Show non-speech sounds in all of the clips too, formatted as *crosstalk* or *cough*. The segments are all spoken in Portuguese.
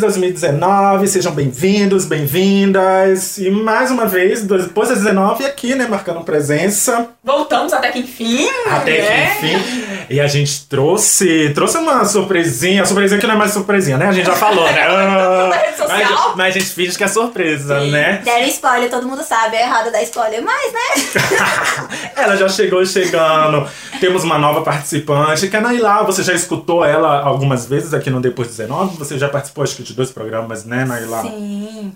Feliz 2019, sejam bem-vindos, bem-vindas. E mais uma vez, depois das 19, aqui, né, marcando presença. Voltamos até que enfim. Até né? que enfim. E a gente trouxe, trouxe uma surpresinha, surpresinha que não é mais surpresinha, né? A gente já falou, né? *laughs* Ah, mas, mas a gente finge que é surpresa, Sim. né? Deram spoiler, todo mundo sabe, é errado dar spoiler, mas né? *laughs* Ela já chegou chegando. Temos uma nova participante, que é a Nailá. Você já escutou ela algumas vezes aqui no Depois 19? Você já participou, acho que, de dois programas, né, Nailá? Sim.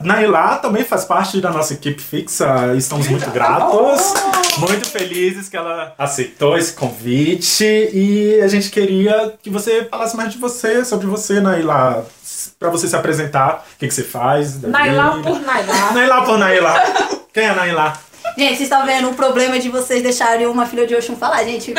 Nailá também faz parte da nossa equipe fixa. Estamos muito gratos, *laughs* muito felizes que ela aceitou esse convite. E a gente queria que você falasse mais de você, sobre você, Nailá. Pra você se apresentar, o que, que você faz. Nailá por Nailá. Nailá por Nailá. Quem é a Nailá? Gente, vocês estão vendo o problema de vocês deixarem uma filha de Oxum falar, gente. Se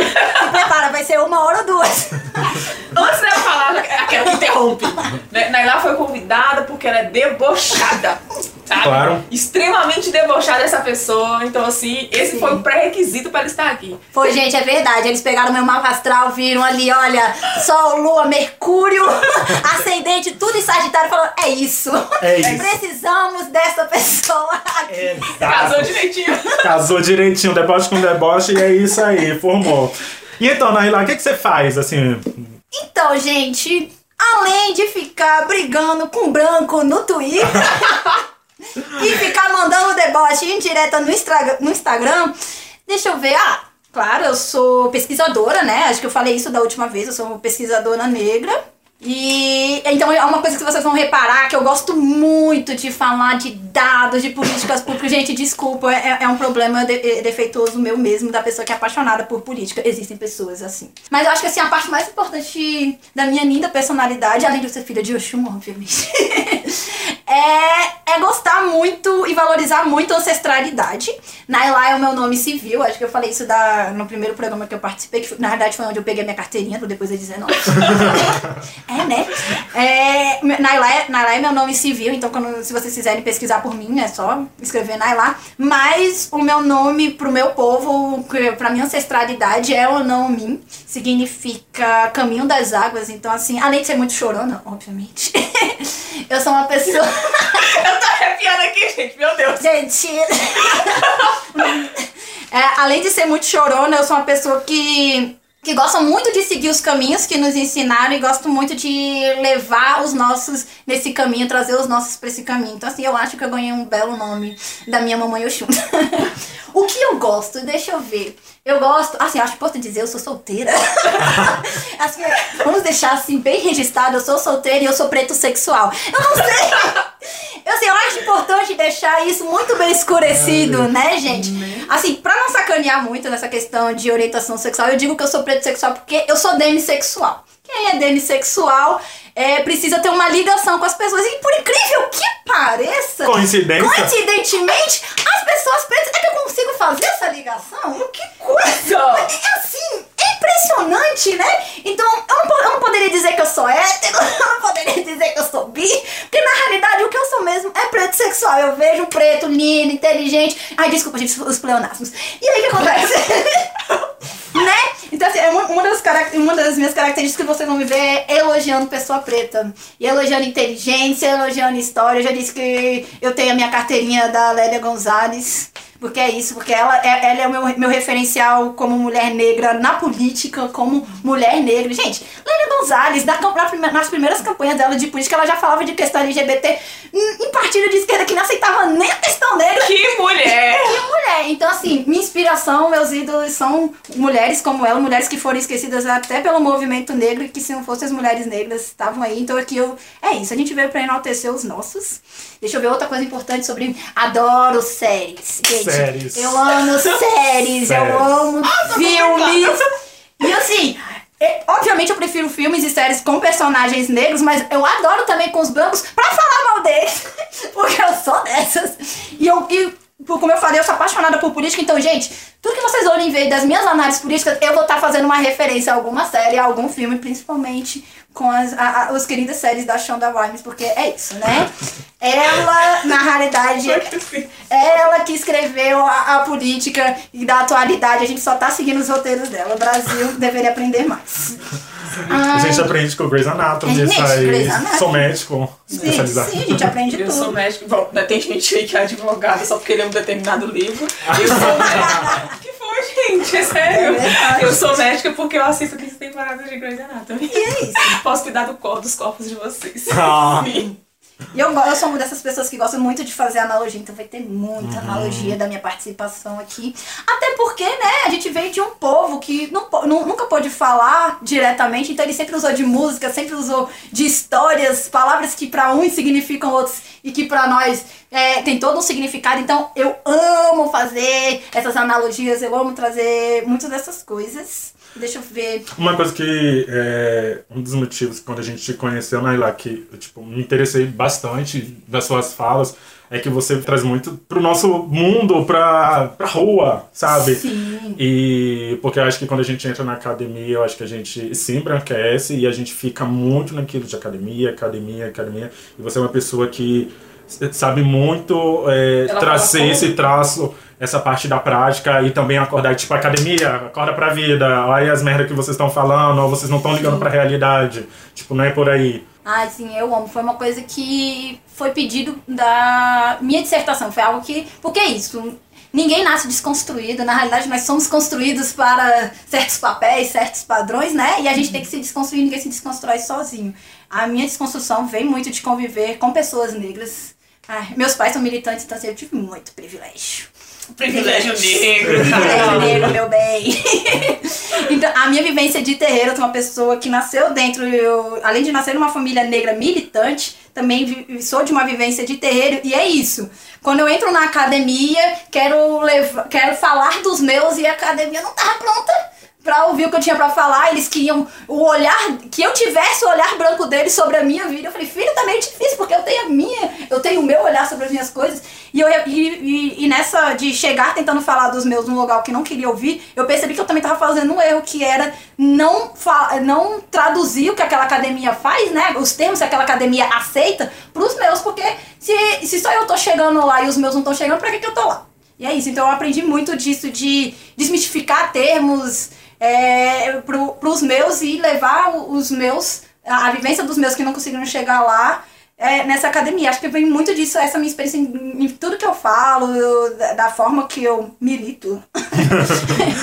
prepara, vai ser uma hora ou duas. *laughs* Antes de eu falar, aquela que interrompe. né, Nailá foi convidada porque ela é debochada. Sabe? Claro. Extremamente debochada essa pessoa. Então, assim, esse Sim. foi o pré-requisito para ela estar aqui. Foi, gente, é verdade. Eles pegaram meu mapa astral, viram ali, olha, Sol, Lua, Mercúrio, *laughs* Ascendente, tudo em Sagitário, falaram, é isso. É isso. Precisamos dessa pessoa aqui. Casou direitinho. *laughs* Casou direitinho, deboche com deboche, e é isso aí, formou. E então, Naila, o que, que você faz, assim? Então, gente, além de ficar brigando com branco no Twitter *laughs* e ficar mandando deboche indireta no, no Instagram, deixa eu ver. Ah, claro, eu sou pesquisadora, né? Acho que eu falei isso da última vez, eu sou pesquisadora negra. E então é uma coisa que vocês vão reparar que eu gosto muito de falar de dados, de políticas públicas. Gente, desculpa, é, é um problema de- é defeituoso meu mesmo, da pessoa que é apaixonada por política. Existem pessoas assim. Mas eu acho que assim, a parte mais importante da minha linda personalidade, além de eu ser filha de Oxum, obviamente, *laughs* é, é gostar muito e valorizar muito a ancestralidade. Nailá é o meu nome civil, acho que eu falei isso da, no primeiro programa que eu participei, que na verdade foi onde eu peguei minha carteirinha depois da *laughs* 19. É, né? É, Nailá, é, Nailá é meu nome civil, então quando, se vocês quiserem pesquisar por mim, é só escrever Nailá. Mas o meu nome pro meu povo, pra minha ancestralidade, é o Min. Significa caminho das águas. Então, assim, além de ser muito chorona, obviamente, *laughs* eu sou uma pessoa. *laughs* Eu tô arrepiando aqui, gente. Meu Deus. Gente. É, além de ser muito chorona, eu sou uma pessoa que, que gosta muito de seguir os caminhos que nos ensinaram e gosto muito de levar os nossos nesse caminho, trazer os nossos pra esse caminho. Então, assim, eu acho que eu ganhei um belo nome da minha mamãe Oxum. *laughs* o que eu gosto? Deixa eu ver. Eu gosto, assim, acho importante dizer, eu sou solteira. *laughs* Assim, vamos deixar assim bem registrado, eu sou solteira e eu sou preto sexual. Eu não sei. Eu, assim, eu acho importante deixar isso muito bem escurecido, né, gente? Assim, pra não sacanear muito nessa questão de orientação sexual, eu digo que eu sou preto sexual porque eu sou demissexual. Quem é demissexual é, precisa ter uma ligação com as pessoas. E por incrível que pareça, Coincidência? coincidentemente, as pessoas pretas. É que eu consigo fazer essa ligação? Que coisa! É assim, é impressionante, né? Então, eu não, eu não poderia dizer que eu sou hétero, *laughs* eu não poderia dizer que eu sou bi, porque na realidade o que eu sou mesmo é preto sexual. Eu vejo preto lindo, inteligente. Ai, desculpa, gente, os pleonasmos. E aí o que acontece? *laughs* né? Então, assim, é uma, uma das uma das minhas características que vocês vão me ver é elogiando pessoa preta. E elogiando inteligência, elogiando história. Eu já disse que eu tenho a minha carteirinha da Lélia Gonzalez. Porque é isso, porque ela é, ela é o meu, meu referencial como mulher negra na política, como mulher negra. Gente, Lélia Gonzalez, na, na nas primeiras campanhas dela de política, ela já falava de questão LGBT em, partido de esquerda que não aceitava nem a questão negra. Que mulher! *laughs* E mulher. Então, assim, minha inspiração, meus ídolos são mulheres como ela, mulheres que foram esquecidas até pelo movimento negro e que se não fossem as mulheres negras estavam aí. Então aqui eu. É isso, a gente veio pra enaltecer os nossos. Deixa eu ver outra coisa importante sobre. Adoro séries. Gente, Séries. Eu amo séries, Séries. eu amo filmes. E assim. é, obviamente eu prefiro filmes e séries com personagens negros, mas eu adoro também com os brancos pra falar mal deles. *laughs* Porque eu sou dessas. E eu. E como eu falei, eu sou apaixonada por política, então, gente, tudo que vocês olhem ver das minhas análises políticas, eu vou estar fazendo uma referência a alguma série, a algum filme, principalmente com as, a, a, as queridas séries da Shonda Rhimes, porque é isso, né? *laughs* Ela, na realidade, escreveu a, a, política e da atualidade, a gente só tá seguindo os roteiros dela. O Brasil *laughs* deveria aprender mais. A gente aprende com o Grey's Anatomy, Gente, isso aí. Grey's Anatomy. Sou médico Sim, especializado. sim, a gente aprende *laughs* Eu sou tudo. médico. Bom, né, tem gente aí que é advogada só porque lê um determinado livro. Eu sou *laughs* médica. que foi, gente? É sério. É eu sou médica porque eu assisto 15 temporadas de Grey's Anatomy. E é isso. Posso cuidar do corpo, dos corpos de vocês. Ah. Sim. E eu, eu sou uma dessas pessoas que gostam muito de fazer analogia, então vai ter muita Uhum. analogia da minha participação aqui. Até porque, né, a gente veio de um povo que não, nunca pôde falar diretamente, então ele sempre usou de música, sempre usou de histórias, palavras que pra uns significam outros e que pra nós é, tem todo um significado. Então eu amo fazer essas analogias, eu amo trazer muitas dessas coisas. Deixa eu ver. Uma coisa que é um dos motivos quando a gente te conheceu, Naila, que eu, tipo, me interessei bastante das suas falas, é que você traz muito pro nosso mundo, pra, pra rua, sabe? Sim. E porque eu acho que quando a gente entra na academia, eu acho que a gente se embranquece e a gente fica muito naquilo de academia, academia, academia. E você é uma pessoa que sabe muito é, trazer esse traço, essa parte da prática e também acordar, tipo, academia, acorda pra vida, olha as merdas que vocês estão falando, ou vocês não estão ligando pra realidade. Tipo, não é por aí. Ai, sim, eu amo. Foi uma coisa que foi pedido da minha dissertação. Foi algo que. Porque é isso. Ninguém nasce desconstruído. Na realidade, nós somos construídos para certos papéis, certos padrões, né? E a gente tem que se desconstruir, ninguém se desconstrói sozinho. A minha desconstrução vem muito de conviver com pessoas negras. Ai, meus pais são militantes, então assim, eu tive muito privilégio. Privilégio negro. Privilégio negro, meu bem. *laughs* então, a minha vivência de terreiro, eu sou uma pessoa que nasceu dentro, eu, além de nascer numa família negra militante, também sou de uma vivência de terreiro, e é isso. Quando eu entro na academia, quero, levar, quero falar dos meus e a academia não tava pronta pra ouvir o que eu tinha pra falar, eles queriam o olhar, que eu tivesse o olhar branco deles sobre a minha vida. Eu falei, filho, tá meio difícil, porque eu tenho a minha, eu tenho o meu olhar sobre as minhas coisas. E, eu, e, e, e nessa de chegar tentando falar dos meus num lugar que não queria ouvir, eu percebi que eu também tava fazendo um erro, que era não, não traduzir o que aquela academia faz, né? Os termos que aquela academia aceita pros meus, porque se, se só eu tô chegando lá e os meus não estão chegando, pra que, que eu tô lá? E é isso, então eu aprendi muito disso, de desmistificar termos é, pro, pros meus e levar os meus, a, a vivência dos meus que não conseguiram chegar lá é, nessa academia. Acho que vem muito disso, essa minha experiência em, em tudo que eu falo, eu- da, da forma que eu milito.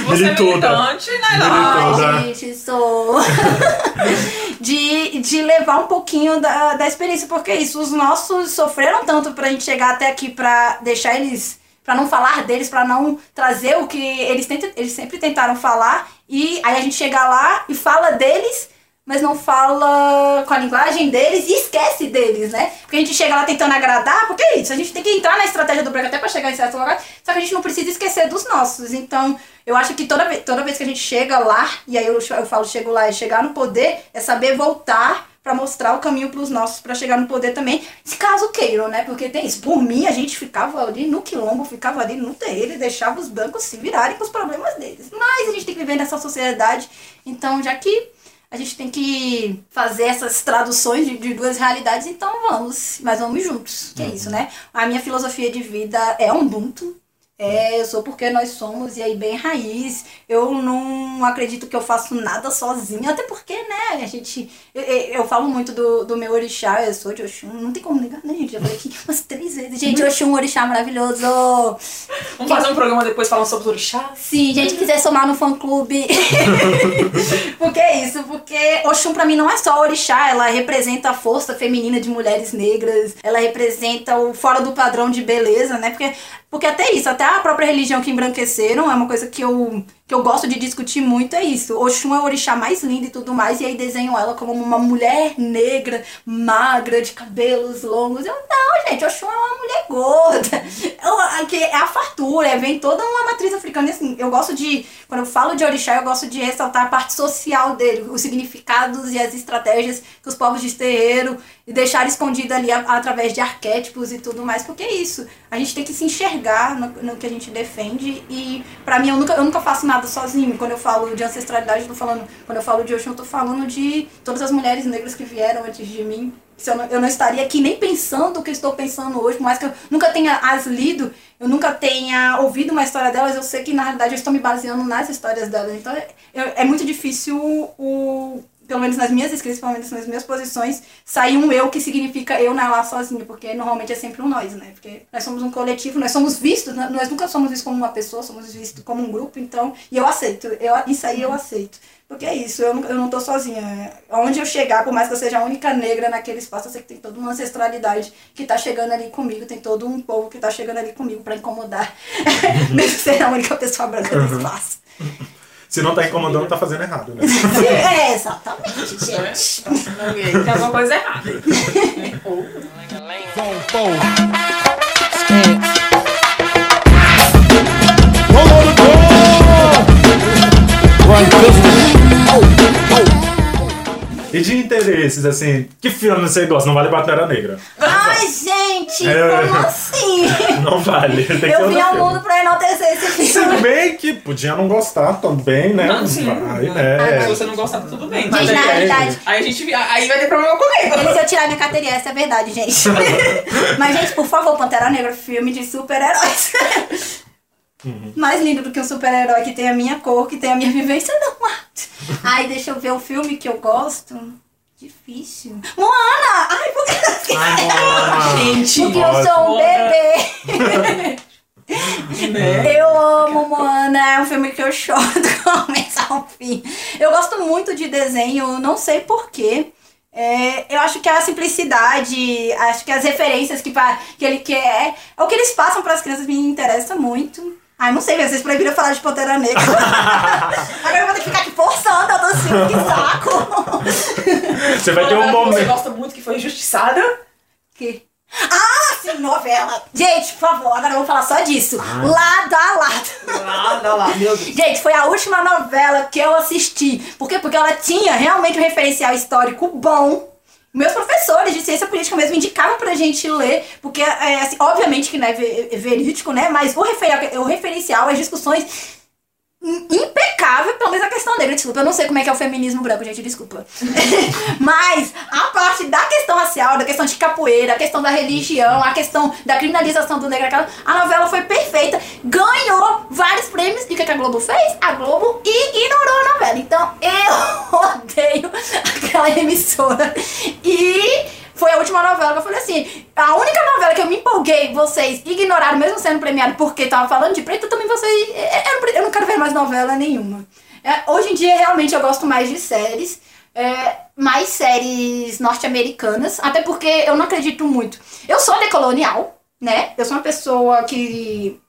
Você é militante, né? Ai, gente, sou. *laughs* de, de levar um pouquinho da, da experiência, porque isso, os nossos sofreram tanto pra gente chegar até aqui pra deixar eles. Pra não falar deles, pra não trazer o que eles, tentam, eles sempre tentaram falar. E aí a gente chega lá e fala deles, mas não fala com a linguagem deles e esquece deles, né? Porque a gente chega lá tentando agradar, porque é isso, a gente tem que entrar na estratégia do branco até pra chegar em certo lugar, só que a gente não precisa esquecer dos nossos. Então, eu acho que toda toda vez que a gente chega lá, e aí eu, eu falo chego lá, é chegar no poder, é saber voltar pra mostrar o caminho pros nossos pra chegar no poder também, se caso queiram, né? Porque tem isso. Por mim, a gente ficava ali no quilombo, ficava ali no terreiro e deixava os bancos se virarem com os problemas deles. Mas a gente tem que viver nessa sociedade, então já que a gente tem que fazer essas traduções de, de duas realidades, então vamos, mas vamos juntos, que é isso, né? A minha filosofia de vida é Ubuntu, é, eu sou porque nós somos, e aí bem raiz. Eu não acredito que eu faço nada sozinha, até porque, né, a gente. Eu, eu, falo muito do, do meu orixá, eu sou de Oxum, não tem como negar, né, gente? Já falei aqui umas três vezes. Gente, Oxum, orixá maravilhoso! Vamos fazer um programa depois falando sobre os orixás? Se gente quiser somar no fã clube. *laughs* porque é isso, porque Oxum pra mim não é só orixá, ela representa a força feminina de mulheres negras, ela representa o fora do padrão de beleza, né? Porque, porque até isso, até a própria religião que embranqueceram é uma coisa que eu, que eu gosto de discutir muito é isso. Oxum é o orixá mais lindo e tudo mais, e aí desenham ela como uma mulher negra, magra, de cabelos longos. Eu, não, gente, Oxum é uma mulher gorda. *laughs* Que é a fartura, é, vem toda uma matriz africana. Assim, eu gosto de, quando eu falo de orixá, eu gosto de ressaltar a parte social dele, os significados e as estratégias que os povos de terreiro e deixar escondido ali a, através de arquétipos e tudo mais, porque é isso. A gente tem que se enxergar no, no que a gente defende e para mim eu nunca, eu nunca faço nada sozinho. Quando eu falo de ancestralidade, eu tô falando, quando eu falo de Oxum, eu tô falando de todas as mulheres negras que vieram antes de mim. Eu, não, eu não estaria aqui nem pensando o que estou pensando hoje, por mais que eu nunca tenha as lido, eu nunca tenha ouvido uma história delas, eu sei que na realidade eu estou me baseando nas histórias delas. Então é, é muito difícil o, pelo menos nas minhas escritas, pelo menos nas minhas posições, sair um eu que significa eu na lá sozinho, porque normalmente é sempre um nós, né? Porque nós somos um coletivo, nós somos vistos, né? nós nunca somos vistos como uma pessoa, somos vistos como um grupo, então, e eu aceito, eu, isso aí eu aceito. Porque é isso, eu não, eu não tô sozinha. Onde eu chegar, por mais que eu seja a única negra naquele espaço, eu sei que tem toda uma ancestralidade que tá chegando ali comigo, tem todo um povo que tá chegando ali comigo para incomodar, *laughs* *laughs* mesmo ser a única pessoa branca do espaço. *laughs* Se não tá incomodando, tá fazendo errado, né? *laughs* É, exatamente, gente. Tem alguma coisa errada. E de interesses, assim, que filme você gosta? Não vale Pantera Negra. Ai, gente, É. como assim? *laughs* Não vale. Tem que ser Eu vim ao filme. mundo pra enaltecer esse Se filme. bem que podia não gostar também, né? Não, sim. Vai, Se é. você não gostar, tá tudo bem. Mas Mas na aí, realidade, aí a gente aí vai ter problema comigo. Ele se eu tirar minha carteirinha, essa é verdade, gente. *laughs* Mas, gente, por favor, Pantera Negra, filme de super-heróis. Mais lindo do que um super-herói que tem a minha cor, que tem a minha vivência, não. Ai, deixa eu ver o filme que eu gosto. Difícil. Moana! Ai, por que Ai, Moana. Gente, Porque eu sou um Moana. bebê. né? Eu amo Moana, é um filme que eu choro *laughs* do começo ao fim. Eu gosto muito de desenho, não sei porquê. É, eu acho que a simplicidade, acho que as referências que, que ele quer, o que eles passam para as crianças me interessa muito. Ai, não sei, vocês proibiram falar de Pantera Negra. *laughs* Agora eu vou ter que ficar aqui forçando, eu tô assim, que saco. Você vai ter um Você momento. gosta muito que foi injustiçada? Que? Ah, sim, novela. Gente, por favor, agora eu vou falar só disso. Lado a lado. Nada lá, meu Deus. Gente, foi a última novela que eu assisti. Por quê? Porque ela tinha realmente um referencial histórico bom. Meus professores de ciência política mesmo indicavam pra gente ler, porque, é, assim, obviamente que não é ve- verídico, né? Mas o, refer- o referencial, as discussões impecável, pelo menos a questão negra. Desculpa, eu não sei como é que é o feminismo branco, gente, desculpa. *laughs* Mas a parte da questão racial, da questão de capoeira, a questão da religião, a questão da criminalização do negro, a novela foi perfeita, ganhou vários prêmios. E o que, que a Globo fez? A Globo ignorou a novela. Então eu *laughs* odeio aquela emissora. E foi a última novela que eu falei assim: a única novela que eu me empolguei, vocês ignoraram, mesmo sendo premiado porque tava falando de preto, também vocês. é, pre- eu não quero ver mais novela nenhuma. É, hoje em dia, realmente, eu gosto mais de séries. é, mais séries norte-americanas, até porque eu não acredito muito. Eu sou decolonial, né? Eu sou uma pessoa que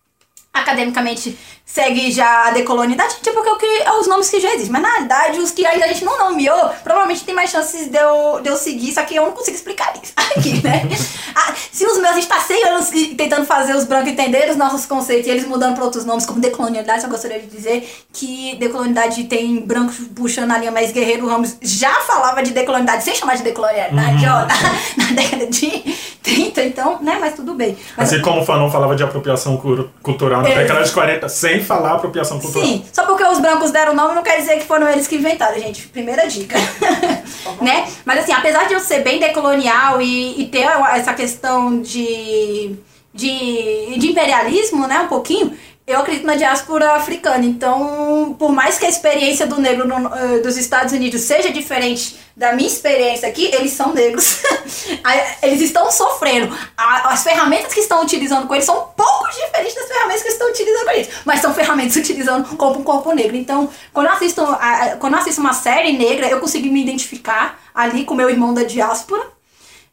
academicamente segue já a decolonidade, tipo que é o que é os nomes que já existem. Mas na realidade, os que ainda a gente não nomeou, provavelmente tem mais chances de eu, de eu seguir, só que eu não consigo explicar isso *laughs* aqui, né? *laughs* Ah, se os meus, a gente tá 100 anos e- tentando fazer os brancos entenderem os nossos conceitos e eles mudando para outros nomes, como decolonialidade, eu gostaria de dizer que decolonialidade tem brancos puxando a linha mais Guerreiro Ramos já falava de decolonialidade sem chamar de decolonialidade, ó, na, *laughs* na década de 30, então, né? Mas tudo bem. Mas Assim como o Fanon falava de apropriação cultural na É. década de 40, sem falar apropriação cultural. Sim, só porque os brancos deram o nome não quer dizer que foram eles que inventaram, gente. Primeira dica. *laughs* né? Mas assim, apesar de eu ser bem decolonial e, e ter essa questão de, de, de imperialismo, né, um pouquinho, eu acredito na diáspora africana. Então, por mais que a experiência do negro no- eh, dos Estados Unidos seja diferente da minha experiência aqui, eles são negros. *laughs* Eles estão sofrendo. As ferramentas que estão utilizando com eles são um pouco diferentes das ferramentas que estão utilizando com eles. Mas são ferramentas *laughs* utilizando como um corpo negro. Então, quando eu assisto, a- quando eu assisto uma série negra, eu consigo me identificar ali com meu irmão da diáspora.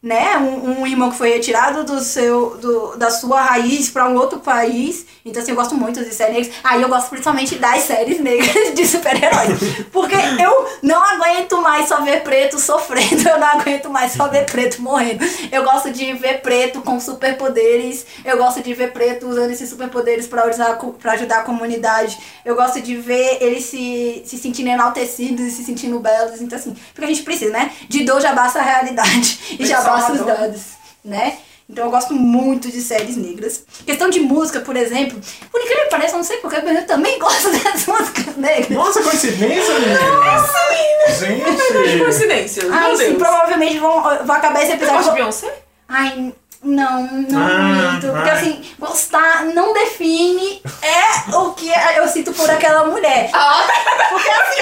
Né? Um, um irmão que foi retirado do seu, do, da sua raiz para um outro país. Então, assim, eu gosto muito de séries negras. Aí eu gosto principalmente das séries negras de super-heróis. Porque eu não aguento mais só ver preto sofrendo. Eu não aguento mais só ver preto morrendo. Eu gosto de ver preto com superpoderes. Eu gosto de ver preto usando esses superpoderes para ajudar a comunidade. Eu gosto de ver eles se, se sentindo enaltecidos e se sentindo belos. Então, assim, porque a gente precisa, né? De dor já basta a realidade. E já basta os dados, né? Então eu gosto muito de séries negras. Questão de música, por exemplo. Por incrível que pareça, não sei porquê, mas eu também gosto *laughs* das músicas negras. Nossa, coincidência, menina! Nossa, menina! Gente! Coincidência. Ai, Meu sim, provavelmente vão, vão acabar esse Você episódio. gosta de Beyoncé? Ai, não, não Ah, muito. Porque assim, gostar não define é o que eu sinto por aquela mulher. Ah, Porque *laughs* assim.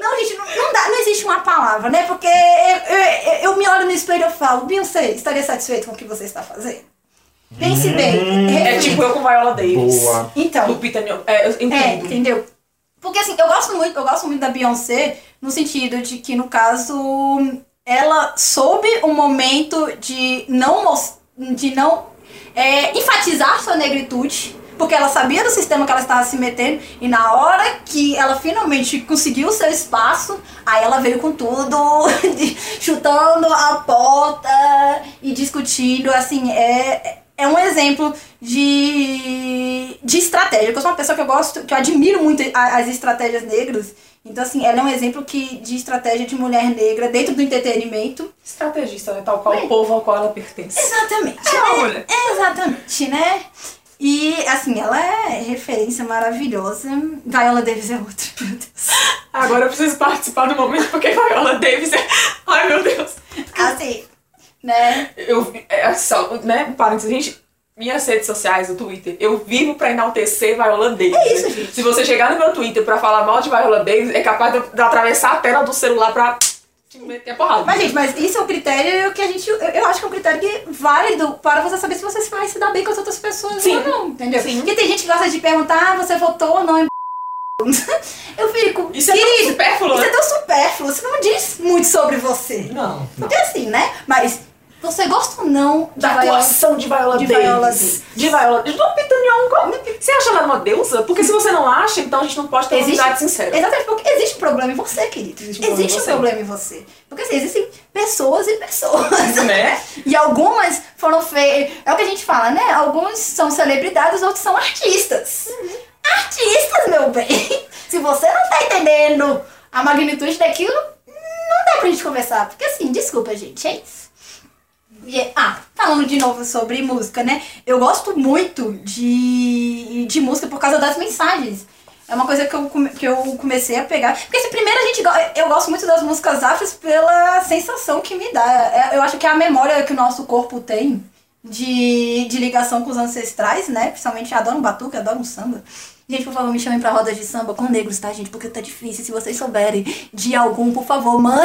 Não, gente, não, não dá, não existe uma palavra, né? Porque eu, eu, eu me olho no espelho e eu falo, Beyoncé, estaria satisfeito com o que você está fazendo? Pense bem. É tipo eu com Viola Davis. Boa. Então, Lupita. É, eu é, entendo. entendeu? Porque assim, eu gosto muito, eu gosto muito da Beyoncé no sentido de que, no caso, ela soube um momento de não de não é, enfatizar sua negritude. Porque ela sabia do sistema que ela estava se metendo. E na hora que ela finalmente conseguiu o seu espaço, aí ela veio com tudo, *laughs* chutando a porta e discutindo. Assim, é, é um exemplo de, de estratégia. Eu sou uma pessoa que eu gosto, que eu admiro muito as estratégias negras. Então, assim, ela é um exemplo que, de estratégia de mulher negra dentro do entretenimento. Estrategista, né? Tal qual o povo ao qual ela pertence. Exatamente. É mulher. Exatamente, né? E, assim, ela é referência maravilhosa. Viola Davis é outra, meu Deus. Agora eu preciso participar do momento porque Viola Davis é. Ai meu Deus. Assim, né? Eu. É, só, né? Parênteses, gente. Minhas redes sociais, o Twitter, eu vivo pra enaltecer Viola Davis. É isso, né? gente. Se você chegar no meu Twitter pra falar mal de Viola Davis, é capaz de, de atravessar a tela do celular pra te meter a porrada. Mas, gente, mas isso é um critério que a gente. Eu, eu acho que é um critério que é válido para você saber se você vai se dar bem com as outras pessoas Sim. ou não, entendeu? Sim. Porque tem gente que gosta de perguntar, ah, você votou ou não em. *laughs* Eu fico. Isso é tão supérfluo, Isso né? é tão supérfluo, isso não diz muito sobre você. Não. Porque assim, né? Mas você gosta ou não de Da Viola? atuação de Viola de Davis. Viola- De Viola De Lupita Nyong'o. Você acha ela uma deusa? Porque se você não acha, então a gente não pode ter uma Existe- amizade sincera. Exatamente, porque existe um problema em você, querido. Existe Existe, um um problema em problema em você. Porque assim, existem pessoas e pessoas. Né? *laughs* E algumas foram feitas. É o que a gente fala, né? Alguns são celebridades, outros são artistas. Artistas, meu bem! *laughs* Se você não tá entendendo a magnitude daquilo, não dá pra gente conversar. Porque assim, desculpa, gente, é isso. Ah, falando de novo sobre música, né? Eu gosto muito de, de música por causa das mensagens. É uma coisa que eu, que eu comecei a pegar. Porque assim, primeiro a gente. Eu gosto muito das músicas afros pela sensação que me dá. É- Eu acho que é a memória que o nosso corpo tem de, de ligação com os ancestrais, né? Principalmente adoro um batuque, adoro um samba. Gente, por favor, me chamem pra rodas de samba com negros, tá, gente? Porque tá difícil. Se vocês souberem de algum, por favor, manda.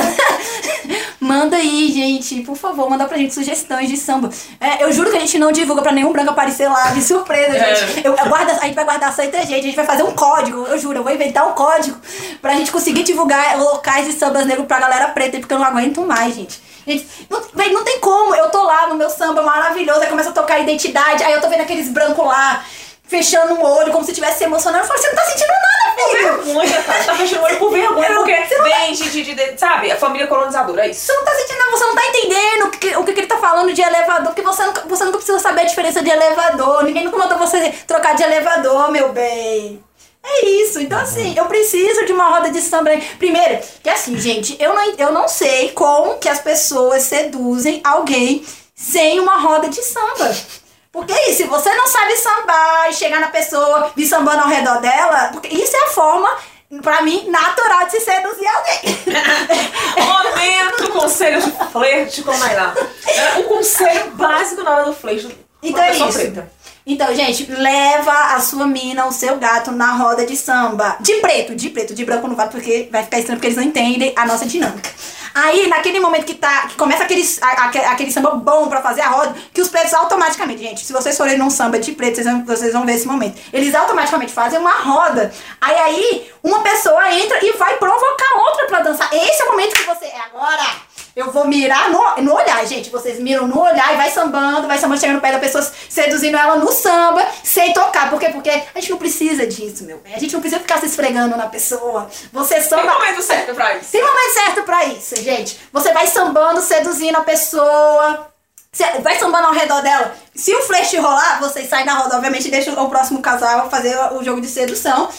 *laughs* manda aí, gente. Por favor, manda pra gente sugestões de samba. É, eu juro que a gente não divulga pra nenhum branco aparecer lá, de surpresa, É. gente. Eu, eu guardo, a gente vai guardar só entre a gente. A gente vai fazer um código, eu juro. Eu vou inventar um código pra gente conseguir divulgar locais de sambas negros pra galera preta, porque eu não aguento mais, gente. Gente, não, não tem como. Eu tô lá no meu samba maravilhoso, aí começa a tocar identidade, aí eu tô vendo aqueles brancos lá, fechando o olho, como se estivesse se emocionando. Eu falo, você não tá sentindo nada, filho. Vergonha, cara. Tá fechando o olho por vergonha, porque vem de, de, de, de- sabe, a família colonizadora, é isso. Você não tá sentindo nada, você não tá entendendo o que, o que que ele tá falando de elevador, porque você nunca, você nunca precisa saber a diferença de elevador. Ninguém nunca mandou você trocar de elevador, meu bem. É isso, então assim, eu preciso de uma roda de samba. Primeiro, que assim, gente, eu não, eu não sei como que as pessoas seduzem alguém sem uma roda de samba. Porque isso, se você não sabe sambar e chegar na pessoa vir sambando ao redor dela, porque isso é a forma, pra mim, natural de se seduzir alguém. *laughs* Momento conselho de flerte com Nailá. É, O conselho básico na hora do flerte. Então é isso. preta. Então, gente, leva a sua mina, o seu gato na roda de samba. De preto, de preto, de branco não vale porque vai ficar estranho porque eles não entendem a nossa dinâmica. Aí, naquele momento que tá, que começa aquele, a- aque- aquele samba bom pra fazer a roda, que os pretos automaticamente, gente, se vocês forem num samba de preto, vocês vão, vocês vão ver esse momento. Eles automaticamente fazem uma roda. Aí, aí, uma pessoa entra e vai provocar outra pra dançar. Esse é o momento que você, é agora, Eu vou mirar no, no olhar, gente. Vocês miram no olhar e vai sambando, vai sambando, chegando perto da pessoa, seduzindo ela no samba, sem tocar. Por quê? Porque a gente não precisa disso, meu bem. A gente não precisa ficar se esfregando na pessoa. Você samba. Tem momento certo pra isso. Tem momento certo pra isso, gente. Você vai sambando, seduzindo a pessoa. Vai sambando ao redor dela. Se o flash rolar, vocês saem na roda, obviamente, e deixam o próximo casal fazer o jogo de sedução.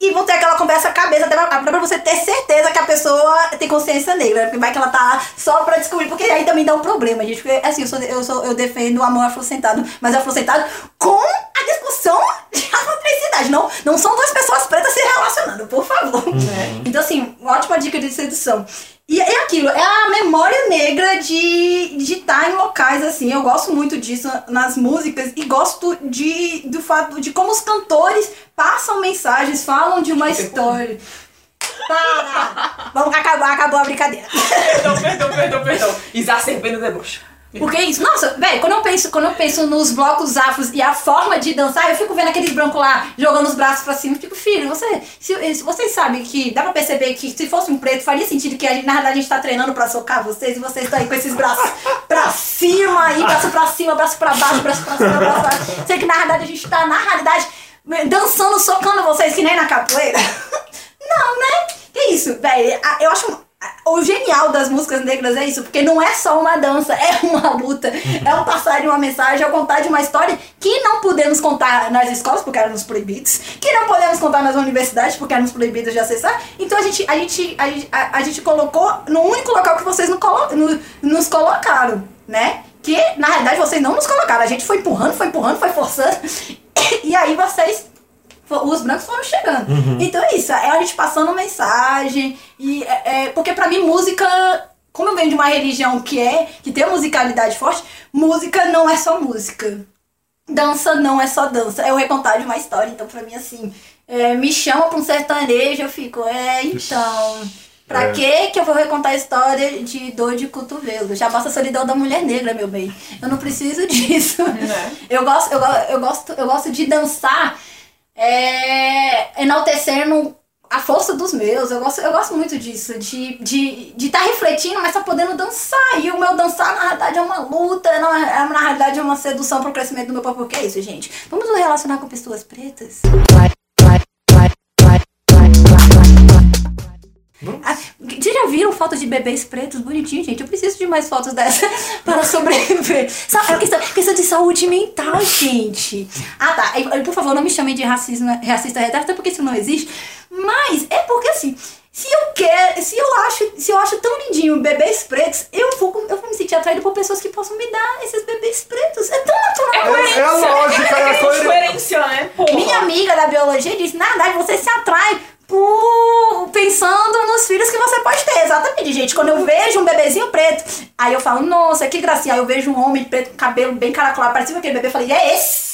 E vão ter aquela conversa cabeça até pra, pra você ter certeza que a pessoa tem consciência negra. Porque vai que ela tá lá só pra descobrir. Porque aí também dá um problema, gente. Porque assim, eu, sou, eu, sou, eu defendo o amor afrocentado, mas afrocentado com a discussão de *laughs* afrotricidade. Não, não são duas pessoas pretas se relacionando, por favor. Então, assim, ótima dica de sedução. E é aquilo, é a memória negra de de estar em locais assim. Eu gosto muito disso nas músicas e gosto de, do fato de como os cantores passam mensagens, falam de uma história. Para! Vamos acabar, acabou a brincadeira. Perdão, perdão, perdão, perdão. Exacerbando o deboche. Porque é isso, nossa, velho, quando eu penso, quando eu penso nos blocos afros e a forma de dançar, eu fico vendo aqueles brancos lá jogando os braços pra cima, fico, filho, você, se, se vocês sabem que dá pra perceber que se fosse um preto faria sentido que a gente, na verdade a gente tá treinando pra socar vocês e vocês estão aí com esses braços pra cima aí, braço pra cima, braço pra baixo, braço pra cima, braço pra baixo. Sei que na verdade a gente tá, na realidade, dançando, socando vocês que nem na capoeira. *laughs* Não, né? Que isso, velho, eu acho o genial das músicas negras é isso, porque não é só uma dança, é uma luta, é um passar de uma mensagem, é o contar de uma história que não podemos contar nas escolas porque éramos proibidos, que não podemos contar nas universidades porque éramos proibidos de acessar. Então a gente, a gente, a, gente- a, a gente colocou no único local que vocês não colo, no- nos colocaram, né? Que na realidade vocês não nos colocaram, a gente foi empurrando, foi empurrando, foi forçando, *laughs* e aí vocês os brancos foram chegando. Então é isso, é a gente passando mensagem. E é, é- porque pra mim música, como eu venho de uma religião que é, que tem uma musicalidade forte, música não é só música. Dança não é só dança, é o recontar de uma história. Então pra mim assim, é, me chama pra um sertanejo, eu fico, é, então. Pra É. que que eu vou recontar a história de dor de cotovelo? Já basta a solidão da mulher negra, meu bem. Eu não preciso *laughs* disso. Né? Eu gosto, eu, eu gosto, eu gosto de dançar é, enaltecendo a força dos meus. Eu gosto, eu gosto muito disso, de estar de, de tá refletindo, mas tá podendo dançar. E o meu dançar, na realidade, é uma luta, na, é- na realidade, é uma sedução pro crescimento do meu corpo. Porque é isso, gente. Vamos nos relacionar com pessoas pretas? Já viram fotos de bebês pretos bonitinhos, gente? Eu preciso de mais fotos dessa *laughs* para sobreviver. Sa- é questão, questão de saúde mental, gente. Ah, tá. E, por favor, não me chamem de racismo, racista retrato, porque isso não existe. Mas é porque assim. Se eu quero, se eu acho, se eu acho tão lindinho bebês pretos, eu vou, eu vou me sentir atraído por pessoas que possam me dar esses bebês pretos. É tão natural. É coerência. É a lógica, é é coerência. coerência, né? Porra. Minha amiga da biologia disse, na verdade, você se atrai por pensando nos filhos que você pode ter. Exatamente, gente. Quando eu vejo um bebezinho preto, aí eu falo, nossa, que gracinha. Aí eu vejo um homem preto com cabelo bem caracolado, parecia aquele bebê, eu falei, é esse.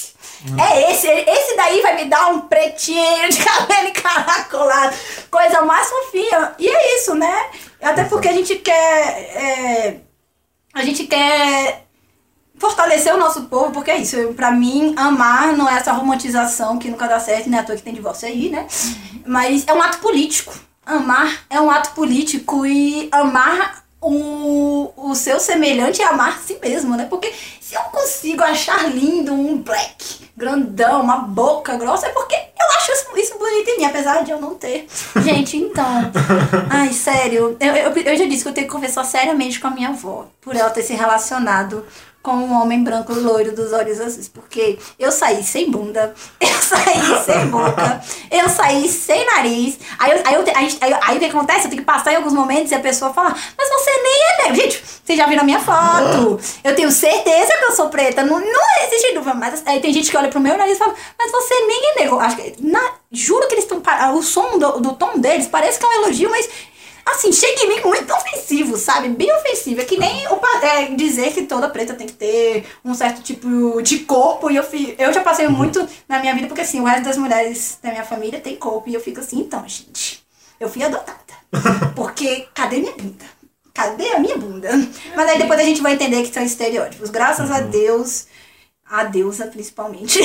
É esse, esse daí vai me dar um pretinho de *laughs* cabelo encaracolado, coisa mais fofinha. E é isso, né? Até porque a gente quer. é, a gente quer fortalecer o nosso povo, porque é isso. Pra mim, amar não é essa romantização que nunca dá certo, né? À toa que tem divórcio aí, né? Mas é um ato político. Amar é um ato político e amar o, o seu semelhante é amar si mesmo, né? Porque se eu consigo achar lindo um black grandão, uma boca grossa, é porque eu acho isso, isso bonito em mim, apesar de eu não ter. Gente, então. *laughs* Ai, sério. Eu, eu, eu já disse que eu tenho que conversar seriamente com a minha avó, por ela ter se relacionado com um homem branco loiro dos olhos azuis. Porque eu saí sem bunda, *laughs* eu saí sem boca, eu saí sem nariz. Aí, eu, aí, eu, aí, aí, aí o que acontece? Eu tenho que passar em alguns momentos e a pessoa fala, mas você nem é negro. Gente, vocês já viram a minha foto. Eu tenho certeza que eu sou preta. Não, não existe dúvida. Mas aí tem gente que olha pro meu nariz e fala, mas você nem é negro. Acho que, na- juro que eles estão. O som do, do tom deles parece que é um elogio, mas assim, chega em mim muito ofensivo, sabe? Bem ofensivo. É que nem o, é, dizer que toda preta tem que ter um certo tipo de corpo. E eu, fi, eu já passei muito na minha vida, porque assim, o resto das mulheres da minha família tem corpo. E eu fico assim, então, gente, eu fui adotada. *laughs* Porque cadê minha bunda? Cadê a minha bunda? Mas aí depois a gente vai entender que são estereótipos. Graças a Deus. A deusa, principalmente.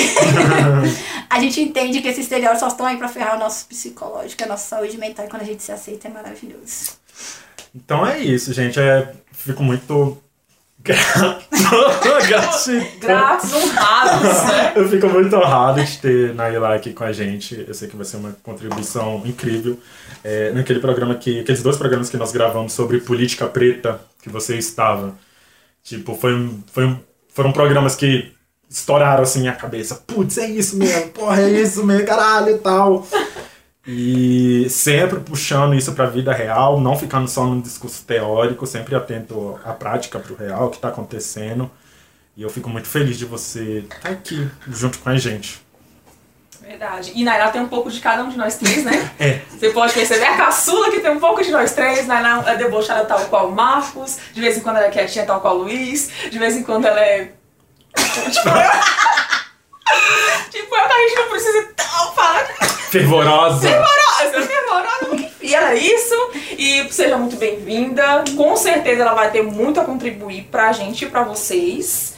*laughs* a gente entende que esses estereótipos só estão aí pra ferrar o nosso psicológico, a nossa saúde mental. E quando a gente se aceita, é maravilhoso. Então é isso, gente. É, fico muito *laughs* grato. Gratos, honrados, né? Eu fico muito honrado de ter Naila aqui com a gente. Eu sei que vai ser uma contribuição incrível. É, naquele programa que. Aqueles dois programas que nós gravamos sobre política preta que você estava. Tipo, foi foi foram programas que estouraram assim a cabeça. Putz, é isso mesmo, porra, é isso mesmo, caralho e tal. E sempre puxando isso para a vida real, não ficando só no discurso teórico, sempre atento à prática, para o real, o que está acontecendo. E eu fico muito feliz de você estar aqui junto com a gente. Verdade. E Naila tem um pouco de cada um de nós três, né? É. Você pode perceber a caçula que tem um pouco de nós três. Naila é debochada tal qual Marcos. De vez em quando ela é quietinha tal qual Luiz. De vez em quando ela é. Tipo eu. *laughs* tipo que a gente não precisa tão falar. Fervorosa! Fervorosa, fervorosa, enfim, ela é isso. E seja muito bem-vinda. Com certeza ela vai ter muito a contribuir pra gente e pra vocês.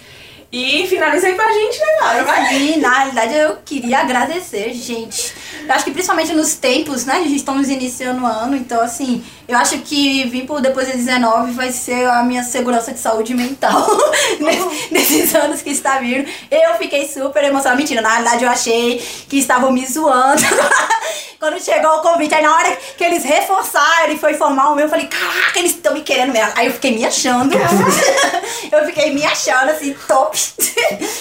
E finaliza aí pra gente, né. Sim, na realidade eu queria agradecer, gente. Eu acho que principalmente nos tempos, né? A gente estamos iniciando o ano, então assim, eu acho que vir por depois de 19 vai ser a minha segurança de saúde mental *laughs* Nes- nesses anos que está vindo. Eu fiquei super emocionada. Mentira, na realidade eu achei que estavam me zoando. *laughs* Quando chegou o convite, aí na hora que eles reforçaram e foi formar o meu, eu falei, caraca, eles estão me querendo mesmo. Aí eu fiquei me achando. *laughs* eu fiquei me achando assim, top.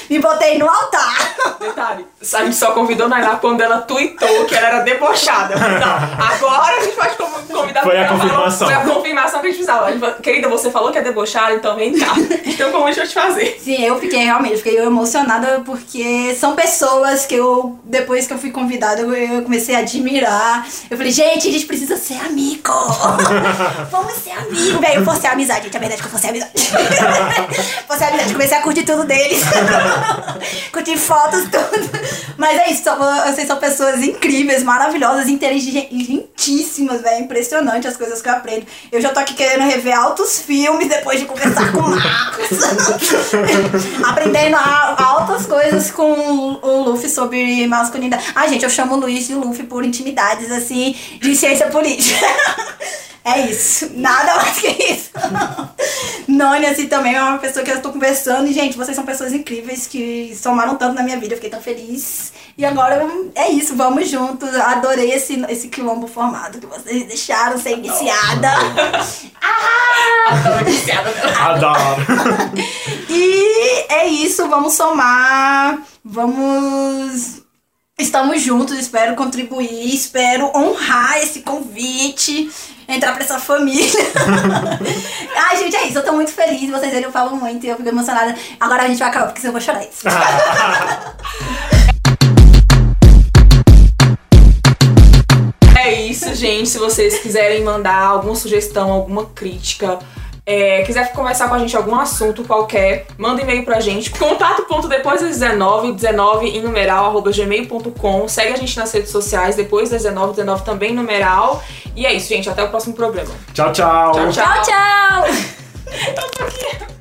me botei no altar. Detalhe, a gente só convidou Naila quando ela tweetou que ela era debochada. Então, agora a gente pode convidar Foi a confirmação. Falou, foi a confirmação que a gente precisava. Querida, você falou que é debochada, então vem cá. Então como a gente vai te fazer? Sim, eu fiquei realmente, fiquei emocionada porque são pessoas que eu, depois que eu fui convidada, eu, eu comecei a admirar. Eu falei, gente, a gente precisa ser amigo. *laughs* Vamos ser amigo. Velho, eu forcei a amizade, gente. A verdade é que eu forcei a amizade. *laughs* forcei a amizade, comecei a curtir tudo deles. *laughs* curtir fotos, tudo. Mas é isso, são, vocês são pessoas incríveis, maravilhosas, inteligentíssimas, velho. Impressionante as coisas que eu aprendo. Eu já tô aqui querendo rever altos filmes depois de conversar com o Marcos. *laughs* Aprendendo altas coisas com o Luffy sobre masculinidade. Ai, gente, eu chamo o Luiz de Luffy por intimidades, assim, de ciência política. *laughs* É isso, nada mais que isso. *laughs* Noni, assim, também é uma pessoa que eu estou conversando. E, gente, vocês são pessoas incríveis que somaram tanto na minha vida. Eu fiquei tão feliz. E agora é isso, vamos juntos. Adorei esse, esse quilombo formado que vocês deixaram ser iniciada. *laughs* Tava viciada nela. *laughs* Adoro! E é isso, vamos somar, vamos. Estamos juntos, espero contribuir, espero honrar esse convite, entrar pra essa família. *laughs* Ai, gente, é isso, eu tô muito feliz, vocês viram, eu falo muito e eu fico emocionada. Agora a gente vai acabar, porque senão eu vou chorar isso. *laughs* É isso, gente. Se vocês quiserem mandar alguma sugestão, alguma crítica, é, quiser conversar com a gente algum assunto qualquer, manda um e-mail pra gente. Contato.depois das 19, 19 em numeral, arroba gmail.com. Segue a gente nas redes sociais, depois das 19, 19 também em numeral. E é isso, gente. Até o próximo programa. Tchau, tchau! Tchau, tchau. Tchau, tchau! Eu tô aqui.